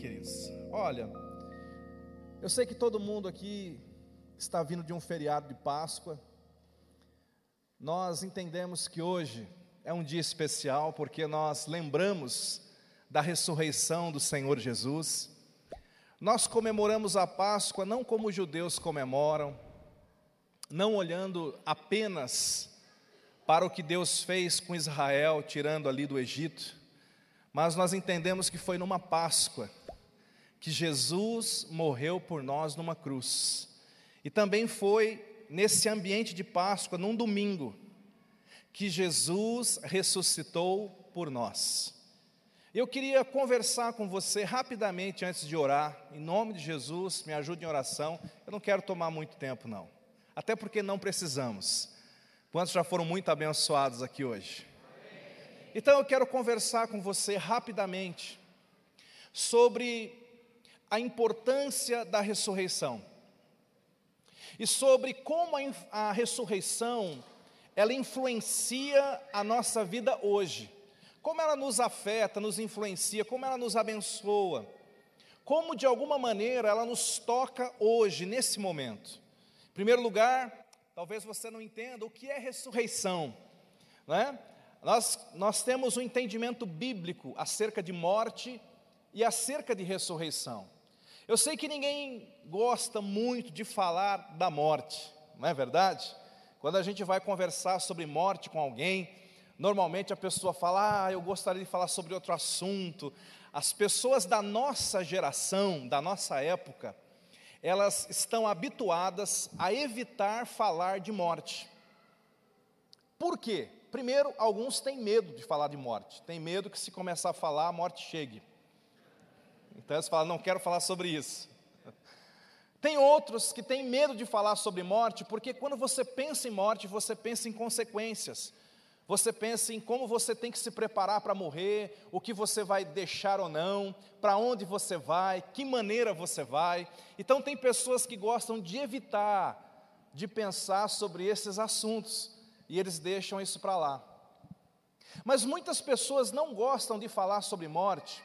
queridos. Olha, eu sei que todo mundo aqui está vindo de um feriado de Páscoa. Nós entendemos que hoje é um dia especial porque nós lembramos da ressurreição do Senhor Jesus. Nós comemoramos a Páscoa não como os judeus comemoram, não olhando apenas para o que Deus fez com Israel, tirando ali do Egito, mas nós entendemos que foi numa Páscoa que Jesus morreu por nós numa cruz. E também foi nesse ambiente de Páscoa, num domingo, que Jesus ressuscitou por nós. Eu queria conversar com você rapidamente antes de orar, em nome de Jesus, me ajude em oração. Eu não quero tomar muito tempo, não, até porque não precisamos. Quantos já foram muito abençoados aqui hoje? Então eu quero conversar com você rapidamente sobre a importância da ressurreição e sobre como a, a ressurreição ela influencia a nossa vida hoje, como ela nos afeta, nos influencia, como ela nos abençoa, como de alguma maneira ela nos toca hoje, nesse momento. Em primeiro lugar, talvez você não entenda o que é ressurreição, não é? Nós, nós temos um entendimento bíblico acerca de morte e acerca de ressurreição. Eu sei que ninguém gosta muito de falar da morte, não é verdade? Quando a gente vai conversar sobre morte com alguém, normalmente a pessoa fala: Ah, eu gostaria de falar sobre outro assunto. As pessoas da nossa geração, da nossa época, elas estão habituadas a evitar falar de morte. Por quê? Primeiro, alguns têm medo de falar de morte, têm medo que se começar a falar, a morte chegue. Então você fala, não quero falar sobre isso. Tem outros que têm medo de falar sobre morte, porque quando você pensa em morte, você pensa em consequências. Você pensa em como você tem que se preparar para morrer, o que você vai deixar ou não, para onde você vai, que maneira você vai. Então, tem pessoas que gostam de evitar de pensar sobre esses assuntos e eles deixam isso para lá. Mas muitas pessoas não gostam de falar sobre morte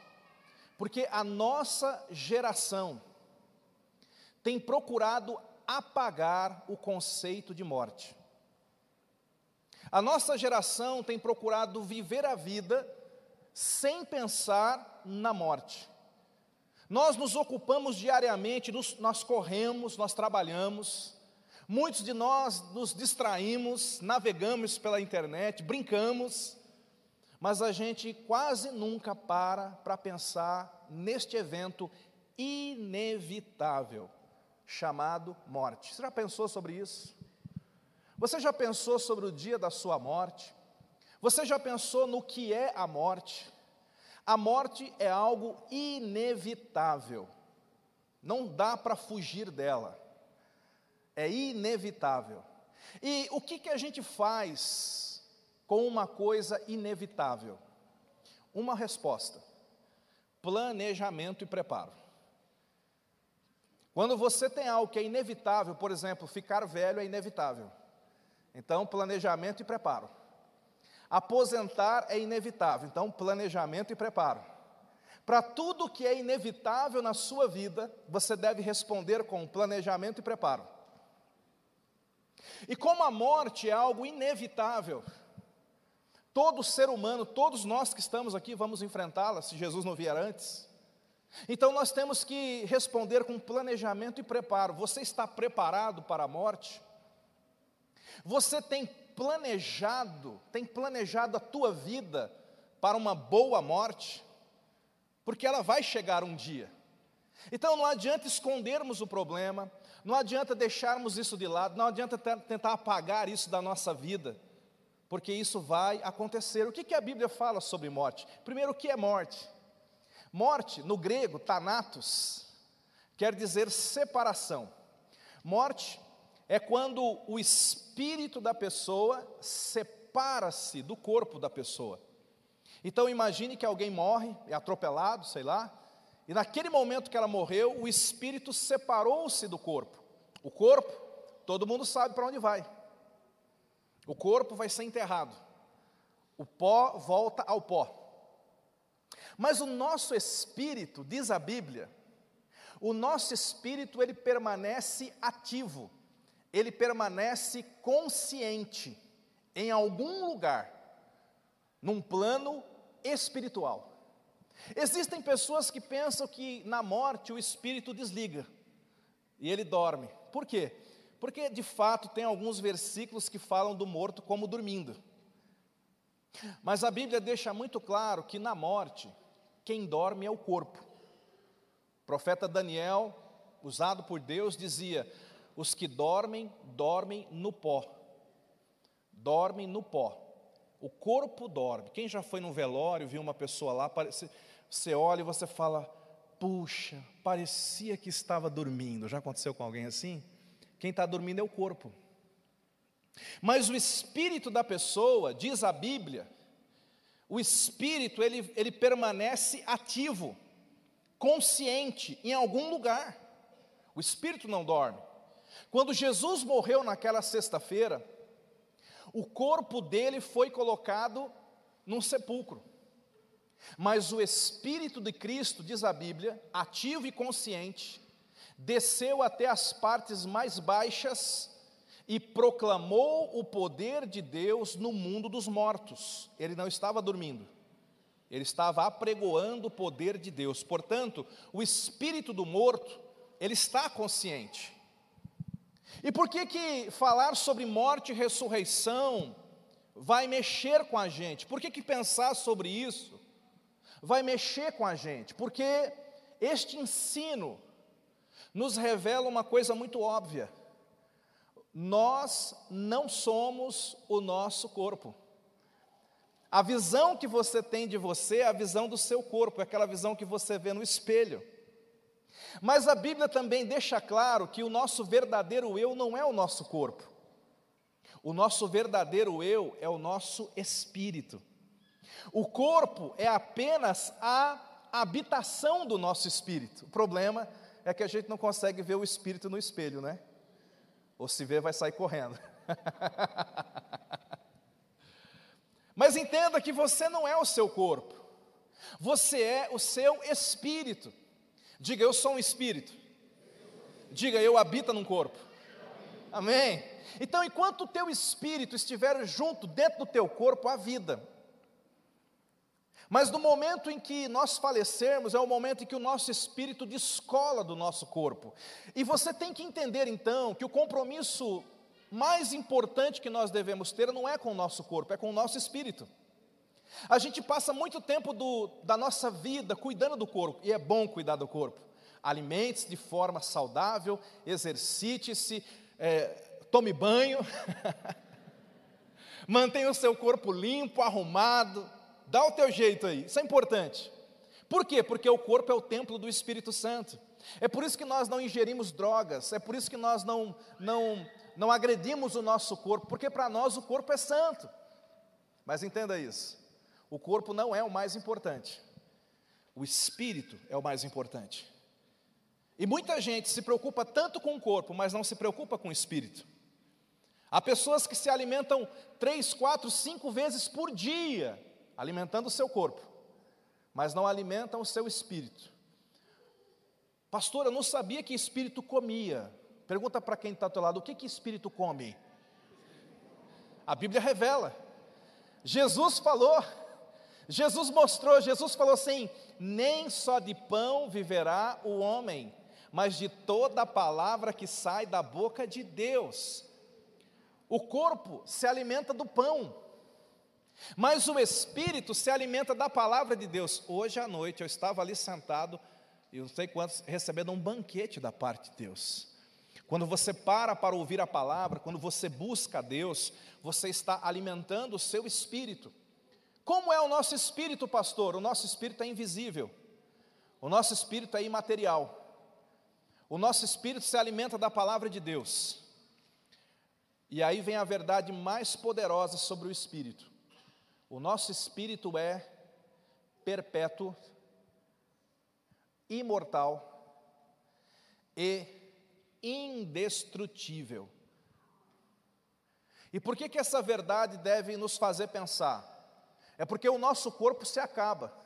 porque a nossa geração tem procurado apagar o conceito de morte. A nossa geração tem procurado viver a vida sem pensar na morte. Nós nos ocupamos diariamente, nos, nós corremos, nós trabalhamos, muitos de nós nos distraímos, navegamos pela internet, brincamos, mas a gente quase nunca para para pensar neste evento inevitável chamado morte. Você já pensou sobre isso? Você já pensou sobre o dia da sua morte? Você já pensou no que é a morte? A morte é algo inevitável. Não dá para fugir dela. É inevitável. E o que, que a gente faz com uma coisa inevitável? Uma resposta: planejamento e preparo. Quando você tem algo que é inevitável, por exemplo, ficar velho é inevitável. Então, planejamento e preparo. Aposentar é inevitável, então, planejamento e preparo. Para tudo que é inevitável na sua vida, você deve responder com planejamento e preparo. E como a morte é algo inevitável, Todo ser humano, todos nós que estamos aqui vamos enfrentá-la se Jesus não vier antes. Então nós temos que responder com planejamento e preparo. Você está preparado para a morte? Você tem planejado, tem planejado a tua vida para uma boa morte? Porque ela vai chegar um dia. Então não adianta escondermos o problema, não adianta deixarmos isso de lado, não adianta tentar apagar isso da nossa vida porque isso vai acontecer. O que, que a Bíblia fala sobre morte? Primeiro, o que é morte? Morte, no grego, thanatos, quer dizer separação. Morte é quando o espírito da pessoa separa-se do corpo da pessoa. Então imagine que alguém morre, é atropelado, sei lá, e naquele momento que ela morreu, o espírito separou-se do corpo. O corpo, todo mundo sabe para onde vai. O corpo vai ser enterrado. O pó volta ao pó. Mas o nosso espírito, diz a Bíblia, o nosso espírito ele permanece ativo, ele permanece consciente em algum lugar, num plano espiritual. Existem pessoas que pensam que na morte o espírito desliga e ele dorme. Por quê? Porque de fato tem alguns versículos que falam do morto como dormindo. Mas a Bíblia deixa muito claro que na morte, quem dorme é o corpo. O profeta Daniel, usado por Deus, dizia: Os que dormem, dormem no pó. Dormem no pó. O corpo dorme. Quem já foi num velório, viu uma pessoa lá, você olha e você fala: Puxa, parecia que estava dormindo. Já aconteceu com alguém assim? Quem está dormindo é o corpo. Mas o espírito da pessoa, diz a Bíblia, o espírito ele, ele permanece ativo, consciente em algum lugar. O espírito não dorme. Quando Jesus morreu naquela sexta-feira, o corpo dele foi colocado num sepulcro. Mas o espírito de Cristo, diz a Bíblia, ativo e consciente, desceu até as partes mais baixas e proclamou o poder de Deus no mundo dos mortos. Ele não estava dormindo, ele estava apregoando o poder de Deus. Portanto, o espírito do morto, ele está consciente. E por que que falar sobre morte e ressurreição vai mexer com a gente? Por que que pensar sobre isso vai mexer com a gente? Porque este ensino nos revela uma coisa muito óbvia nós não somos o nosso corpo. A visão que você tem de você é a visão do seu corpo, é aquela visão que você vê no espelho. Mas a Bíblia também deixa claro que o nosso verdadeiro eu não é o nosso corpo. O nosso verdadeiro eu é o nosso espírito. O corpo é apenas a habitação do nosso espírito. O problema é que a gente não consegue ver o espírito no espelho, né? Ou se vê, vai sair correndo. Mas entenda que você não é o seu corpo, você é o seu espírito. Diga, eu sou um espírito. Diga, eu habito num corpo. Amém? Então, enquanto o teu espírito estiver junto dentro do teu corpo, há vida. Mas no momento em que nós falecermos, é o momento em que o nosso espírito descola do nosso corpo. E você tem que entender então que o compromisso mais importante que nós devemos ter não é com o nosso corpo, é com o nosso espírito. A gente passa muito tempo do, da nossa vida cuidando do corpo, e é bom cuidar do corpo. Alimente-se de forma saudável, exercite-se, é, tome banho, mantenha o seu corpo limpo, arrumado, Dá o teu jeito aí, isso é importante. Por quê? Porque o corpo é o templo do Espírito Santo. É por isso que nós não ingerimos drogas, é por isso que nós não, não, não agredimos o nosso corpo, porque para nós o corpo é santo. Mas entenda isso: o corpo não é o mais importante, o espírito é o mais importante. E muita gente se preocupa tanto com o corpo, mas não se preocupa com o espírito. Há pessoas que se alimentam três, quatro, cinco vezes por dia alimentando o seu corpo, mas não alimentam o seu espírito. Pastor, eu não sabia que espírito comia. Pergunta para quem está ao teu lado: o que, que espírito come? A Bíblia revela. Jesus falou, Jesus mostrou, Jesus falou assim: nem só de pão viverá o homem, mas de toda a palavra que sai da boca de Deus. O corpo se alimenta do pão, mas o espírito se alimenta da palavra de Deus. Hoje à noite eu estava ali sentado, e não sei quantos, recebendo um banquete da parte de Deus. Quando você para para ouvir a palavra, quando você busca a Deus, você está alimentando o seu espírito. Como é o nosso espírito, pastor? O nosso espírito é invisível. O nosso espírito é imaterial. O nosso espírito se alimenta da palavra de Deus. E aí vem a verdade mais poderosa sobre o espírito. O nosso espírito é perpétuo, imortal e indestrutível. E por que, que essa verdade deve nos fazer pensar? É porque o nosso corpo se acaba.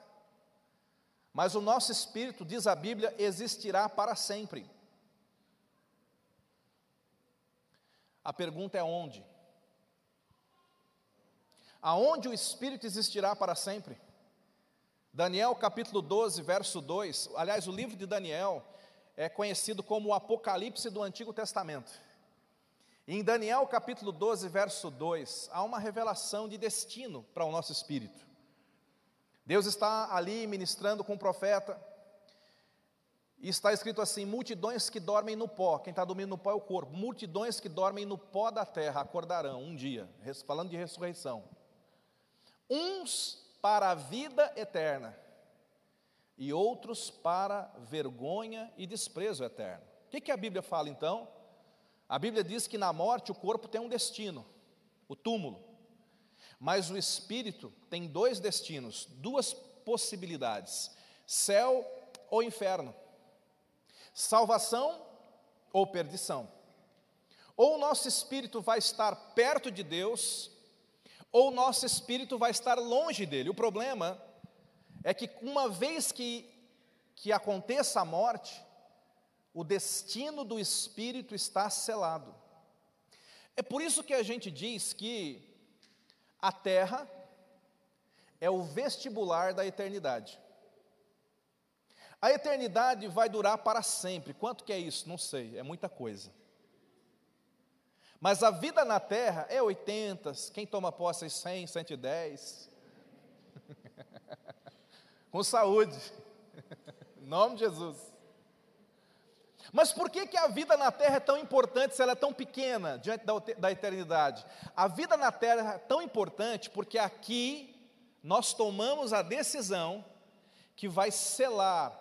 Mas o nosso espírito, diz a Bíblia, existirá para sempre. A pergunta é onde? Aonde o espírito existirá para sempre? Daniel capítulo 12, verso 2. Aliás, o livro de Daniel é conhecido como o Apocalipse do Antigo Testamento. Em Daniel capítulo 12, verso 2, há uma revelação de destino para o nosso espírito. Deus está ali ministrando com o profeta, e está escrito assim: multidões que dormem no pó, quem está dormindo no pó é o corpo, multidões que dormem no pó da terra acordarão um dia, falando de ressurreição. Uns para a vida eterna, e outros para vergonha e desprezo eterno. O que, que a Bíblia fala então? A Bíblia diz que na morte o corpo tem um destino, o túmulo, mas o espírito tem dois destinos, duas possibilidades: céu ou inferno salvação ou perdição. Ou o nosso espírito vai estar perto de Deus, ou nosso espírito vai estar longe dele. O problema é que uma vez que, que aconteça a morte, o destino do espírito está selado. É por isso que a gente diz que a terra é o vestibular da eternidade. A eternidade vai durar para sempre. Quanto que é isso? Não sei, é muita coisa. Mas a vida na terra é 80, quem toma posse é 100, 110. Com saúde. Em nome de Jesus. Mas por que, que a vida na terra é tão importante se ela é tão pequena diante da, da eternidade? A vida na terra é tão importante porque aqui nós tomamos a decisão que vai selar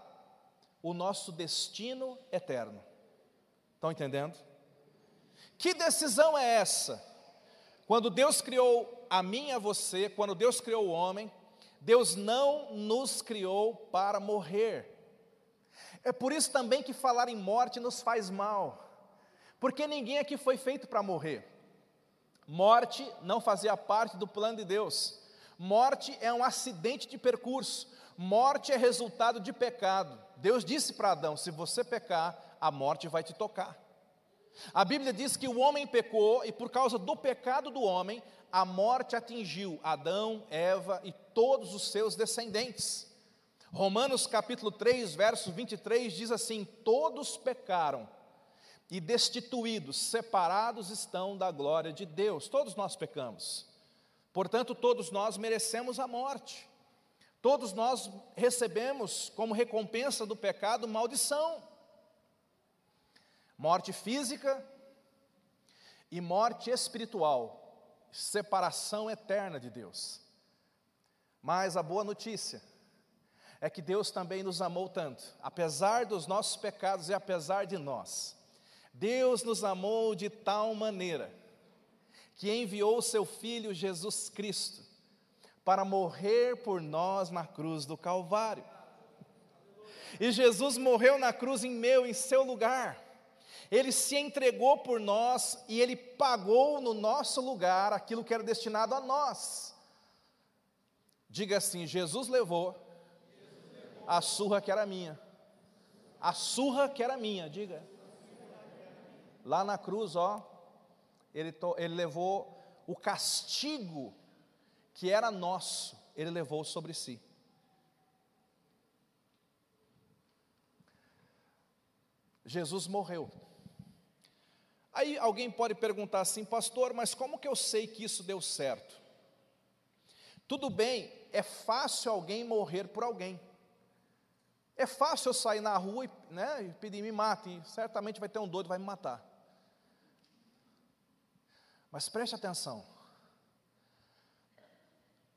o nosso destino eterno. Estão entendendo? Que decisão é essa? Quando Deus criou a mim e a você, quando Deus criou o homem, Deus não nos criou para morrer. É por isso também que falar em morte nos faz mal, porque ninguém aqui foi feito para morrer. Morte não fazia parte do plano de Deus. Morte é um acidente de percurso. Morte é resultado de pecado. Deus disse para Adão: se você pecar, a morte vai te tocar. A Bíblia diz que o homem pecou e por causa do pecado do homem, a morte atingiu Adão, Eva e todos os seus descendentes. Romanos capítulo 3, verso 23 diz assim: Todos pecaram e destituídos, separados estão da glória de Deus. Todos nós pecamos. Portanto, todos nós merecemos a morte. Todos nós recebemos como recompensa do pecado maldição, morte física e morte espiritual, separação eterna de Deus. Mas a boa notícia é que Deus também nos amou tanto, apesar dos nossos pecados e apesar de nós. Deus nos amou de tal maneira que enviou o seu Filho Jesus Cristo para morrer por nós na cruz do Calvário. E Jesus morreu na cruz em meu, em seu lugar. Ele se entregou por nós e ele pagou no nosso lugar aquilo que era destinado a nós. Diga assim: Jesus levou a surra que era minha. A surra que era minha, diga. Lá na cruz, ó, ele, ele levou o castigo que era nosso, ele levou sobre si. Jesus morreu. Aí alguém pode perguntar assim, pastor, mas como que eu sei que isso deu certo? Tudo bem, é fácil alguém morrer por alguém. É fácil eu sair na rua e, né, e pedir me mate, certamente vai ter um doido que vai me matar. Mas preste atenção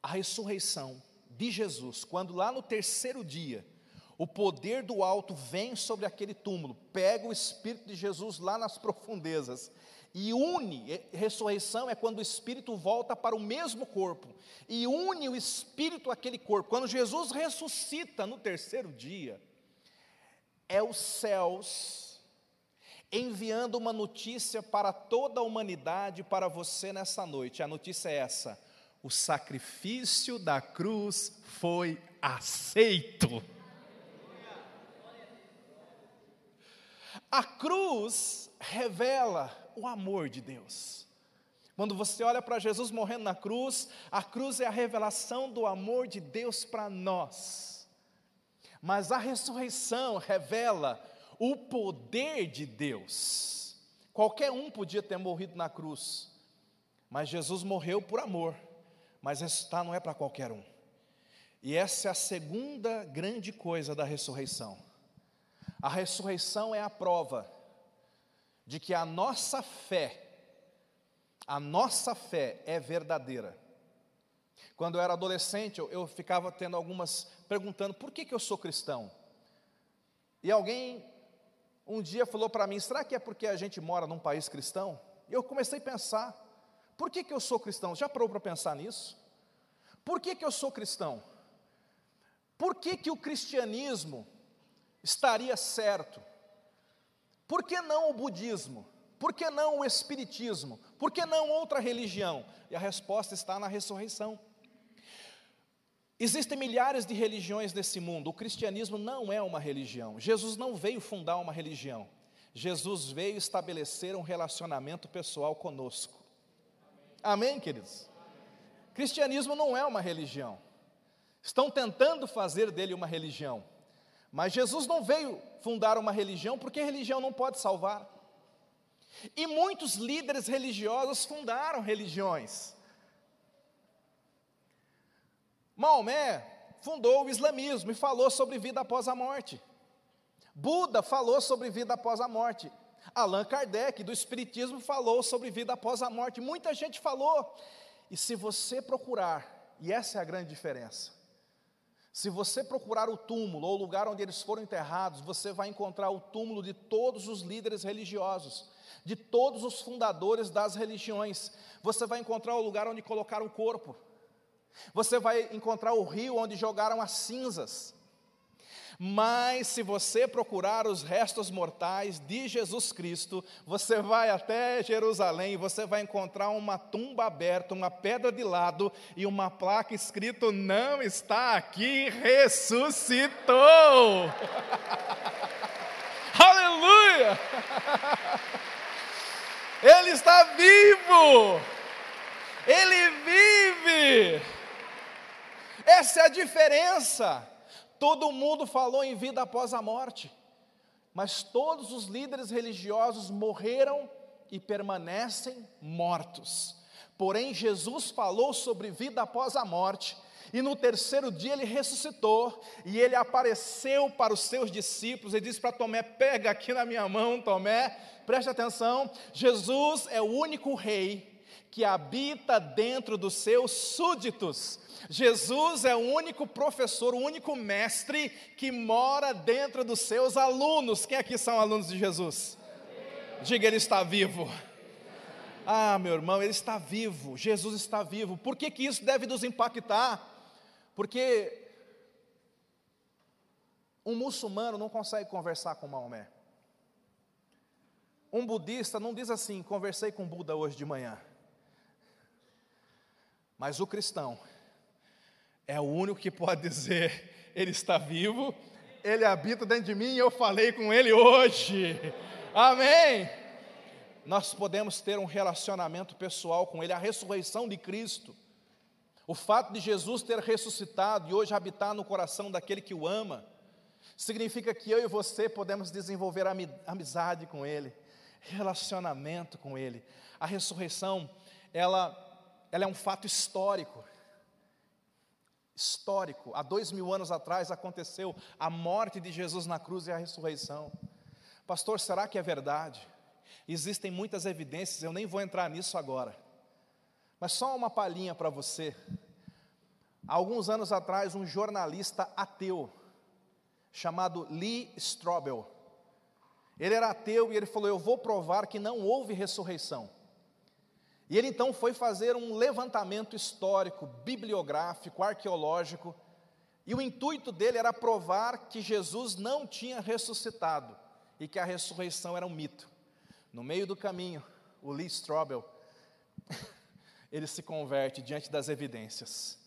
a ressurreição de Jesus, quando lá no terceiro dia, o poder do alto vem sobre aquele túmulo, pega o Espírito de Jesus lá nas profundezas e une, ressurreição é quando o Espírito volta para o mesmo corpo e une o Espírito àquele corpo. Quando Jesus ressuscita no terceiro dia, é os céus enviando uma notícia para toda a humanidade, para você nessa noite. A notícia é essa: o sacrifício da cruz foi aceito. A cruz revela o amor de Deus. Quando você olha para Jesus morrendo na cruz, a cruz é a revelação do amor de Deus para nós. Mas a ressurreição revela o poder de Deus. Qualquer um podia ter morrido na cruz, mas Jesus morreu por amor. Mas ressuscitar não é para qualquer um. E essa é a segunda grande coisa da ressurreição. A ressurreição é a prova de que a nossa fé, a nossa fé é verdadeira. Quando eu era adolescente, eu, eu ficava tendo algumas, perguntando, por que, que eu sou cristão? E alguém um dia falou para mim, será que é porque a gente mora num país cristão? E eu comecei a pensar, por que, que eu sou cristão? Já parou para pensar nisso? Por que, que eu sou cristão? Por que, que o cristianismo estaria certo? Por que não o budismo? Por que não o espiritismo? Por que não outra religião? E a resposta está na ressurreição. Existem milhares de religiões nesse mundo. O cristianismo não é uma religião. Jesus não veio fundar uma religião. Jesus veio estabelecer um relacionamento pessoal conosco. Amém, queridos? Cristianismo não é uma religião. Estão tentando fazer dele uma religião. Mas Jesus não veio fundar uma religião porque religião não pode salvar. E muitos líderes religiosos fundaram religiões. Maomé fundou o islamismo e falou sobre vida após a morte. Buda falou sobre vida após a morte. Allan Kardec, do Espiritismo, falou sobre vida após a morte. Muita gente falou. E se você procurar, e essa é a grande diferença, se você procurar o túmulo ou o lugar onde eles foram enterrados, você vai encontrar o túmulo de todos os líderes religiosos, de todos os fundadores das religiões. Você vai encontrar o lugar onde colocaram o corpo. Você vai encontrar o rio onde jogaram as cinzas. Mas se você procurar os restos mortais de Jesus Cristo, você vai até Jerusalém e você vai encontrar uma tumba aberta, uma pedra de lado e uma placa escrito: Não está aqui, ressuscitou. Aleluia! Ele está vivo! Ele vive! Essa é a diferença. Todo mundo falou em vida após a morte, mas todos os líderes religiosos morreram e permanecem mortos. Porém, Jesus falou sobre vida após a morte, e no terceiro dia ele ressuscitou, e ele apareceu para os seus discípulos, e disse para Tomé: Pega aqui na minha mão, Tomé, preste atenção. Jesus é o único rei que habita dentro dos seus súditos. Jesus é o único professor, o único mestre que mora dentro dos seus alunos. Quem aqui são alunos de Jesus? Diga, ele está vivo. Ah, meu irmão, ele está vivo. Jesus está vivo. Por que, que isso deve nos impactar? Porque um muçulmano não consegue conversar com Maomé. Um budista não diz assim: conversei com Buda hoje de manhã. Mas o cristão, é o único que pode dizer: Ele está vivo, Ele habita dentro de mim e eu falei com Ele hoje. Amém. Nós podemos ter um relacionamento pessoal com Ele, a ressurreição de Cristo. O fato de Jesus ter ressuscitado e hoje habitar no coração daquele que o ama, significa que eu e você podemos desenvolver amizade com Ele, relacionamento com Ele. A ressurreição, ela, ela é um fato histórico histórico. Há dois mil anos atrás aconteceu a morte de Jesus na cruz e a ressurreição. Pastor, será que é verdade? Existem muitas evidências, eu nem vou entrar nisso agora. Mas só uma palhinha para você. Há alguns anos atrás, um jornalista ateu, chamado Lee Strobel, ele era ateu e ele falou: Eu vou provar que não houve ressurreição. E ele então foi fazer um levantamento histórico, bibliográfico, arqueológico, e o intuito dele era provar que Jesus não tinha ressuscitado e que a ressurreição era um mito. No meio do caminho, o Lee Strobel, ele se converte diante das evidências.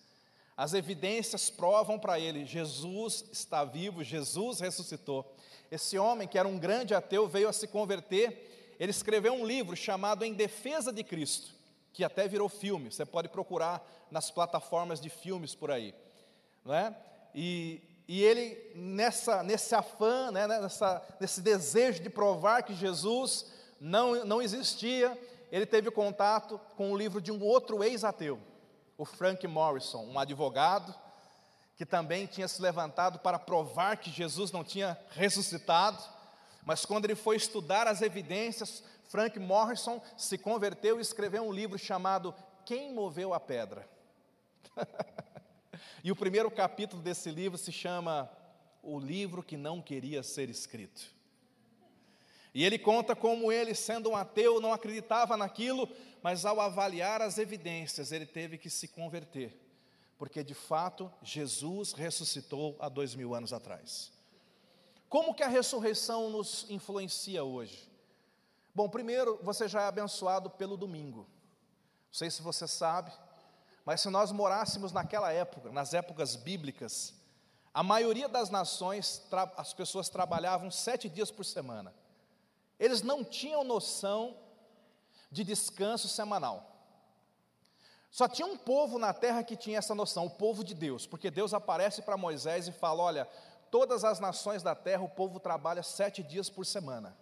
As evidências provam para ele: Jesus está vivo, Jesus ressuscitou. Esse homem, que era um grande ateu, veio a se converter. Ele escreveu um livro chamado Em Defesa de Cristo, que até virou filme. Você pode procurar nas plataformas de filmes por aí. Não é? E, e ele, nessa, nesse afã, né, nessa, nesse desejo de provar que Jesus não, não existia, ele teve contato com o livro de um outro ex-ateu o Frank Morrison, um advogado que também tinha se levantado para provar que Jesus não tinha ressuscitado, mas quando ele foi estudar as evidências, Frank Morrison se converteu e escreveu um livro chamado Quem Moveu a Pedra. e o primeiro capítulo desse livro se chama O Livro que Não Queria Ser Escrito. E ele conta como ele, sendo um ateu, não acreditava naquilo, mas ao avaliar as evidências, ele teve que se converter, porque de fato Jesus ressuscitou há dois mil anos atrás. Como que a ressurreição nos influencia hoje? Bom, primeiro, você já é abençoado pelo domingo. Não sei se você sabe, mas se nós morássemos naquela época, nas épocas bíblicas, a maioria das nações, as pessoas trabalhavam sete dias por semana. Eles não tinham noção de descanso semanal. Só tinha um povo na terra que tinha essa noção, o povo de Deus, porque Deus aparece para Moisés e fala: Olha, todas as nações da terra o povo trabalha sete dias por semana,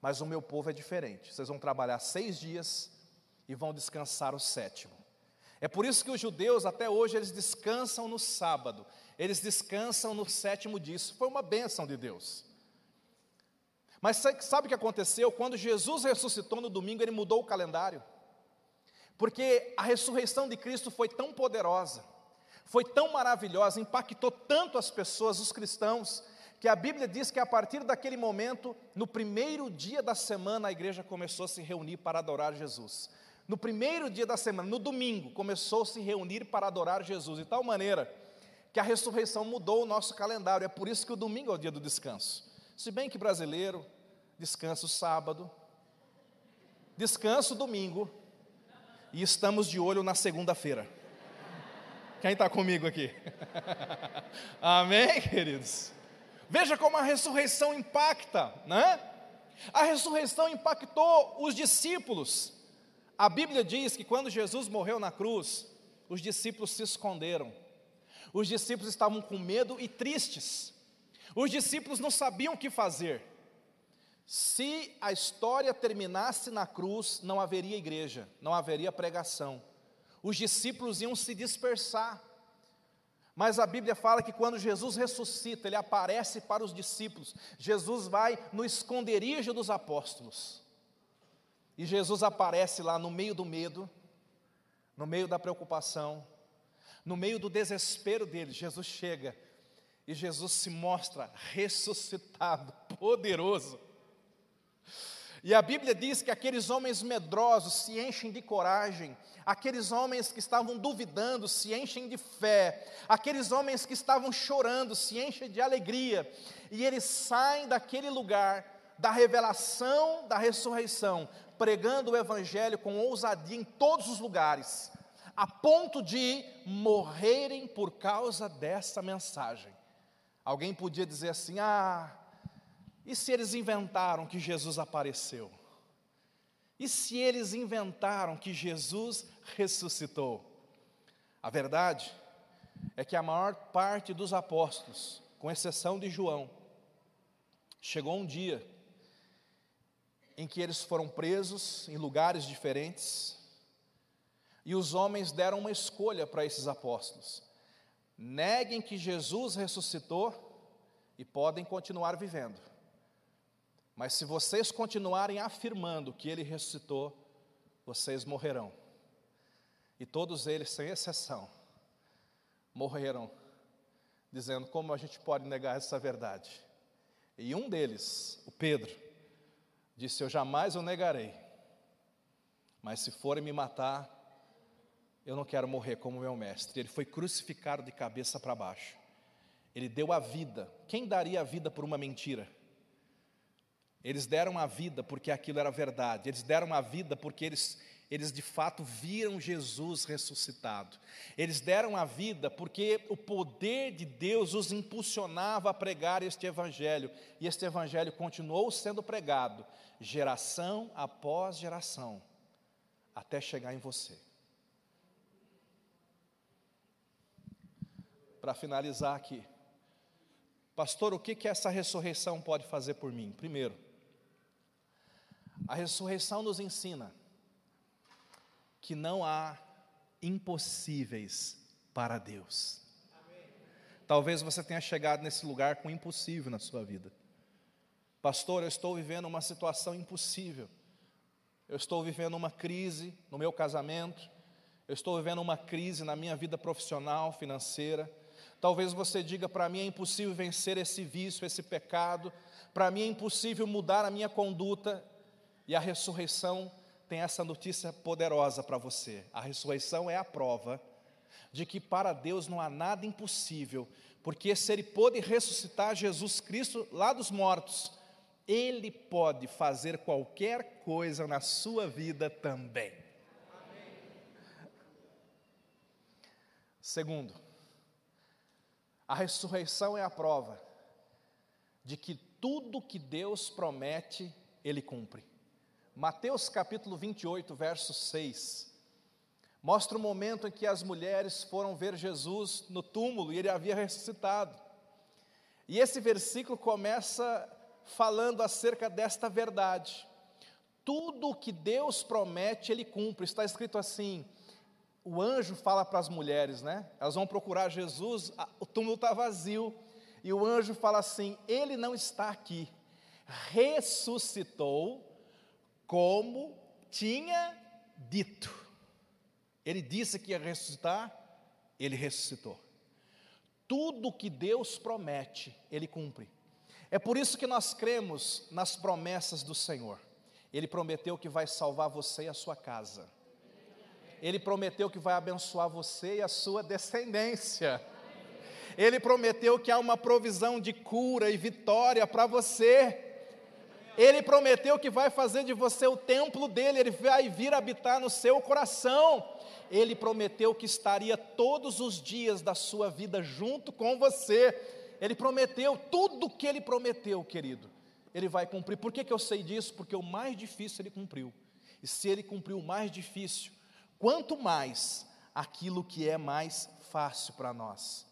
mas o meu povo é diferente, vocês vão trabalhar seis dias e vão descansar o sétimo. É por isso que os judeus, até hoje, eles descansam no sábado, eles descansam no sétimo dia, isso foi uma bênção de Deus. Mas sabe o que aconteceu? Quando Jesus ressuscitou no domingo, ele mudou o calendário. Porque a ressurreição de Cristo foi tão poderosa, foi tão maravilhosa, impactou tanto as pessoas, os cristãos, que a Bíblia diz que a partir daquele momento, no primeiro dia da semana, a igreja começou a se reunir para adorar Jesus. No primeiro dia da semana, no domingo, começou a se reunir para adorar Jesus, de tal maneira que a ressurreição mudou o nosso calendário. É por isso que o domingo é o dia do descanso. Se bem que brasileiro descansa o sábado, descansa o domingo e estamos de olho na segunda-feira. Quem está comigo aqui? Amém, queridos? Veja como a ressurreição impacta, né? A ressurreição impactou os discípulos. A Bíblia diz que quando Jesus morreu na cruz, os discípulos se esconderam. Os discípulos estavam com medo e tristes. Os discípulos não sabiam o que fazer. Se a história terminasse na cruz, não haveria igreja, não haveria pregação. Os discípulos iam se dispersar. Mas a Bíblia fala que quando Jesus ressuscita, ele aparece para os discípulos. Jesus vai no esconderijo dos apóstolos. E Jesus aparece lá no meio do medo, no meio da preocupação, no meio do desespero deles. Jesus chega e Jesus se mostra ressuscitado, poderoso. E a Bíblia diz que aqueles homens medrosos se enchem de coragem, aqueles homens que estavam duvidando se enchem de fé, aqueles homens que estavam chorando se enchem de alegria, e eles saem daquele lugar da revelação da ressurreição, pregando o Evangelho com ousadia em todos os lugares, a ponto de morrerem por causa dessa mensagem. Alguém podia dizer assim: ah, e se eles inventaram que Jesus apareceu? E se eles inventaram que Jesus ressuscitou? A verdade é que a maior parte dos apóstolos, com exceção de João, chegou um dia em que eles foram presos em lugares diferentes, e os homens deram uma escolha para esses apóstolos: neguem que Jesus ressuscitou e podem continuar vivendo. Mas se vocês continuarem afirmando que ele ressuscitou, vocês morrerão. E todos eles, sem exceção, morreram, dizendo: como a gente pode negar essa verdade? E um deles, o Pedro, disse: Eu jamais o negarei, mas se forem me matar, eu não quero morrer como meu mestre. Ele foi crucificado de cabeça para baixo. Ele deu a vida. Quem daria a vida por uma mentira? Eles deram a vida porque aquilo era verdade. Eles deram a vida porque eles eles de fato viram Jesus ressuscitado. Eles deram a vida porque o poder de Deus os impulsionava a pregar este evangelho, e este evangelho continuou sendo pregado, geração após geração, até chegar em você. Para finalizar aqui, pastor, o que, que essa ressurreição pode fazer por mim? Primeiro, a ressurreição nos ensina que não há impossíveis para Deus. Talvez você tenha chegado nesse lugar com impossível na sua vida. Pastor, eu estou vivendo uma situação impossível. Eu estou vivendo uma crise no meu casamento. Eu estou vivendo uma crise na minha vida profissional, financeira. Talvez você diga: para mim é impossível vencer esse vício, esse pecado. Para mim é impossível mudar a minha conduta. E a ressurreição tem essa notícia poderosa para você. A ressurreição é a prova de que para Deus não há nada impossível, porque se Ele pôde ressuscitar Jesus Cristo lá dos mortos, Ele pode fazer qualquer coisa na sua vida também. Segundo, a ressurreição é a prova de que tudo que Deus promete, Ele cumpre. Mateus capítulo 28, verso 6, mostra o momento em que as mulheres foram ver Jesus no túmulo e ele havia ressuscitado. E esse versículo começa falando acerca desta verdade. Tudo o que Deus promete, Ele cumpre. Está escrito assim: o anjo fala para as mulheres, né? Elas vão procurar Jesus, o túmulo está vazio, e o anjo fala assim: Ele não está aqui, ressuscitou como tinha dito. Ele disse que ia ressuscitar, ele ressuscitou. Tudo que Deus promete, ele cumpre. É por isso que nós cremos nas promessas do Senhor. Ele prometeu que vai salvar você e a sua casa. Ele prometeu que vai abençoar você e a sua descendência. Ele prometeu que há uma provisão de cura e vitória para você. Ele prometeu que vai fazer de você o templo dele, ele vai vir habitar no seu coração. Ele prometeu que estaria todos os dias da sua vida junto com você. Ele prometeu tudo o que ele prometeu, querido. Ele vai cumprir. Por que, que eu sei disso? Porque o mais difícil ele cumpriu. E se ele cumpriu o mais difícil, quanto mais aquilo que é mais fácil para nós.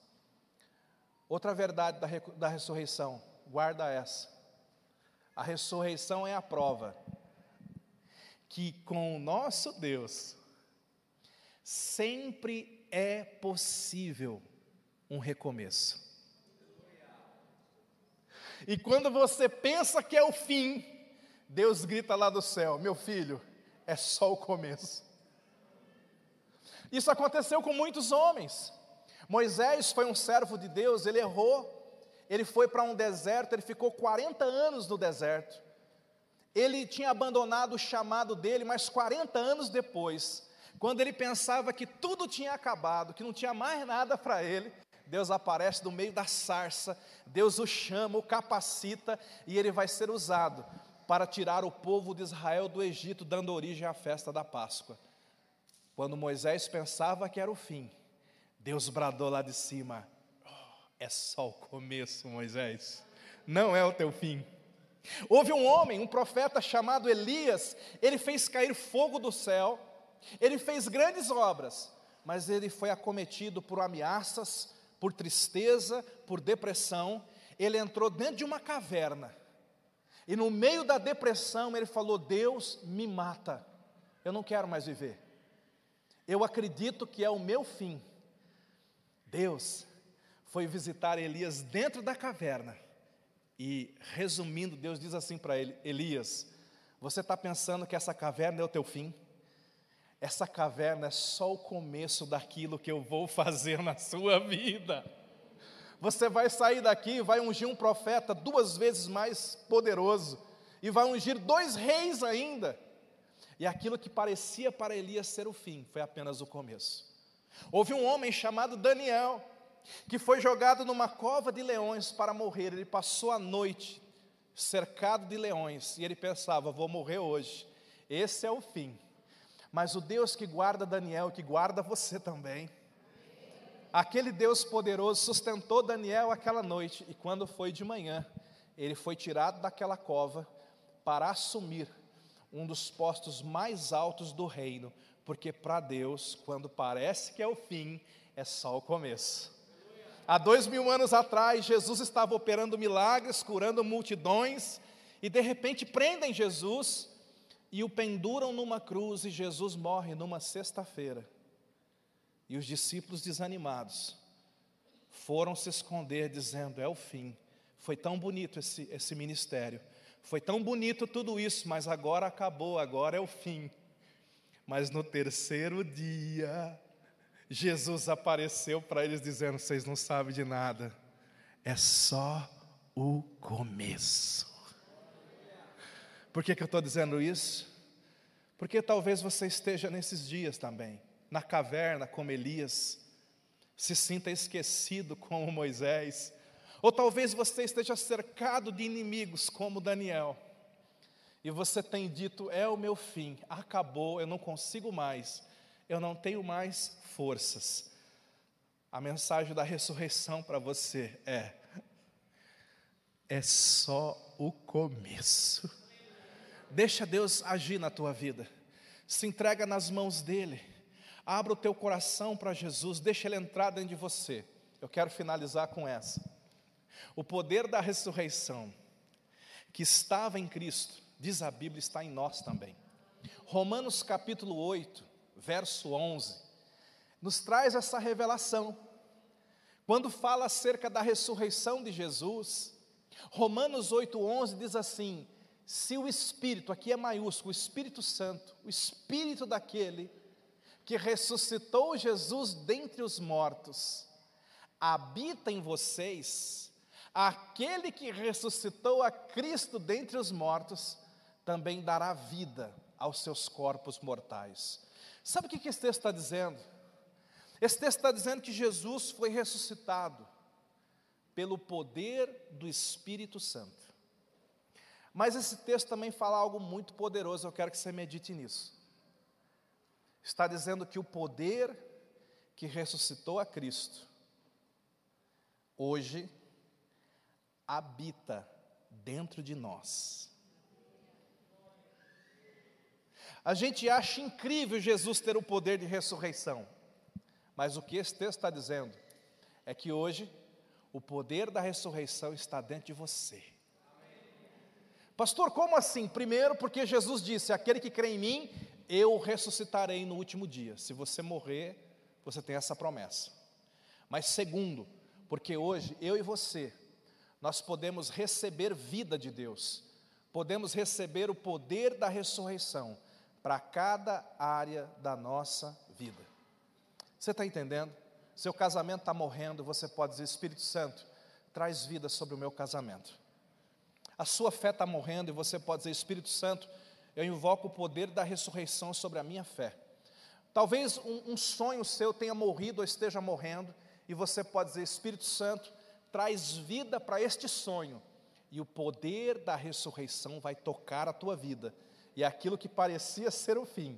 Outra verdade da, da ressurreição, guarda essa. A ressurreição é a prova que com o nosso Deus sempre é possível um recomeço. E quando você pensa que é o fim, Deus grita lá do céu: Meu filho, é só o começo. Isso aconteceu com muitos homens. Moisés foi um servo de Deus, ele errou, ele foi para um deserto, ele ficou 40 anos no deserto. Ele tinha abandonado o chamado dele, mas 40 anos depois, quando ele pensava que tudo tinha acabado, que não tinha mais nada para ele, Deus aparece no meio da sarça, Deus o chama, o capacita e ele vai ser usado para tirar o povo de Israel do Egito, dando origem à festa da Páscoa. Quando Moisés pensava que era o fim, Deus bradou lá de cima: é só o começo, Moisés. Não é o teu fim. Houve um homem, um profeta chamado Elias, ele fez cair fogo do céu, ele fez grandes obras, mas ele foi acometido por ameaças, por tristeza, por depressão. Ele entrou dentro de uma caverna, e no meio da depressão ele falou: Deus me mata, eu não quero mais viver, eu acredito que é o meu fim. Deus, foi visitar Elias dentro da caverna. E, resumindo, Deus diz assim para ele: Elias, você está pensando que essa caverna é o teu fim? Essa caverna é só o começo daquilo que eu vou fazer na sua vida. Você vai sair daqui vai ungir um profeta duas vezes mais poderoso, e vai ungir dois reis ainda. E aquilo que parecia para Elias ser o fim, foi apenas o começo. Houve um homem chamado Daniel, que foi jogado numa cova de leões para morrer. Ele passou a noite cercado de leões e ele pensava: vou morrer hoje. Esse é o fim. mas o Deus que guarda Daniel, que guarda você também. Aquele Deus poderoso sustentou Daniel aquela noite, e quando foi de manhã, ele foi tirado daquela cova para assumir um dos postos mais altos do reino, porque para Deus, quando parece que é o fim, é só o começo. Há dois mil anos atrás, Jesus estava operando milagres, curando multidões, e de repente prendem Jesus e o penduram numa cruz, e Jesus morre numa sexta-feira. E os discípulos desanimados foram se esconder, dizendo: É o fim. Foi tão bonito esse, esse ministério, foi tão bonito tudo isso, mas agora acabou, agora é o fim. Mas no terceiro dia, Jesus apareceu para eles dizendo: Vocês não sabem de nada, é só o começo. Por que, que eu estou dizendo isso? Porque talvez você esteja nesses dias também, na caverna como Elias, se sinta esquecido como Moisés, ou talvez você esteja cercado de inimigos como Daniel, e você tem dito: é o meu fim, acabou, eu não consigo mais, eu não tenho mais forças. A mensagem da ressurreição para você é: é só o começo. Deixa Deus agir na tua vida. Se entrega nas mãos dele. Abra o teu coração para Jesus, deixa ele entrar dentro de você. Eu quero finalizar com essa. O poder da ressurreição que estava em Cristo, diz a Bíblia, está em nós também. Romanos capítulo 8, verso 11, nos traz essa revelação. Quando fala acerca da ressurreição de Jesus, Romanos 8:11 diz assim: se o Espírito, aqui é maiúsculo, o Espírito Santo, o Espírito daquele que ressuscitou Jesus dentre os mortos, habita em vocês, aquele que ressuscitou a Cristo dentre os mortos, também dará vida aos seus corpos mortais. Sabe o que esse texto está dizendo? Esse texto está dizendo que Jesus foi ressuscitado pelo poder do Espírito Santo. Mas esse texto também fala algo muito poderoso, eu quero que você medite nisso. Está dizendo que o poder que ressuscitou a Cristo, hoje, habita dentro de nós. A gente acha incrível Jesus ter o poder de ressurreição, mas o que esse texto está dizendo é que hoje o poder da ressurreição está dentro de você. Pastor, como assim? Primeiro, porque Jesus disse: aquele que crê em mim, eu ressuscitarei no último dia. Se você morrer, você tem essa promessa. Mas segundo, porque hoje eu e você, nós podemos receber vida de Deus, podemos receber o poder da ressurreição para cada área da nossa vida. Você está entendendo? Seu casamento está morrendo, você pode dizer: Espírito Santo, traz vida sobre o meu casamento. A sua fé está morrendo e você pode dizer: Espírito Santo, eu invoco o poder da ressurreição sobre a minha fé. Talvez um, um sonho seu tenha morrido ou esteja morrendo, e você pode dizer: Espírito Santo, traz vida para este sonho, e o poder da ressurreição vai tocar a tua vida, e aquilo que parecia ser o fim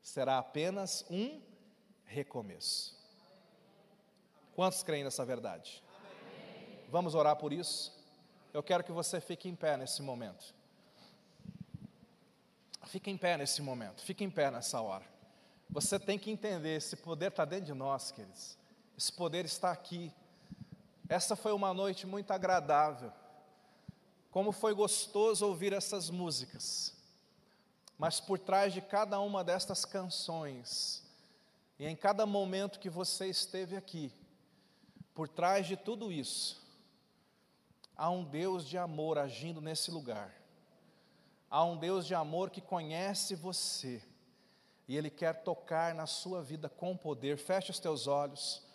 será apenas um recomeço. Quantos creem nessa verdade? Vamos orar por isso? Eu quero que você fique em pé nesse momento. Fique em pé nesse momento, fique em pé nessa hora. Você tem que entender: esse poder está dentro de nós, queridos. Esse poder está aqui. Essa foi uma noite muito agradável. Como foi gostoso ouvir essas músicas. Mas por trás de cada uma destas canções, e em cada momento que você esteve aqui, por trás de tudo isso, Há um Deus de amor agindo nesse lugar. Há um Deus de amor que conhece você. E Ele quer tocar na sua vida com poder. Feche os teus olhos.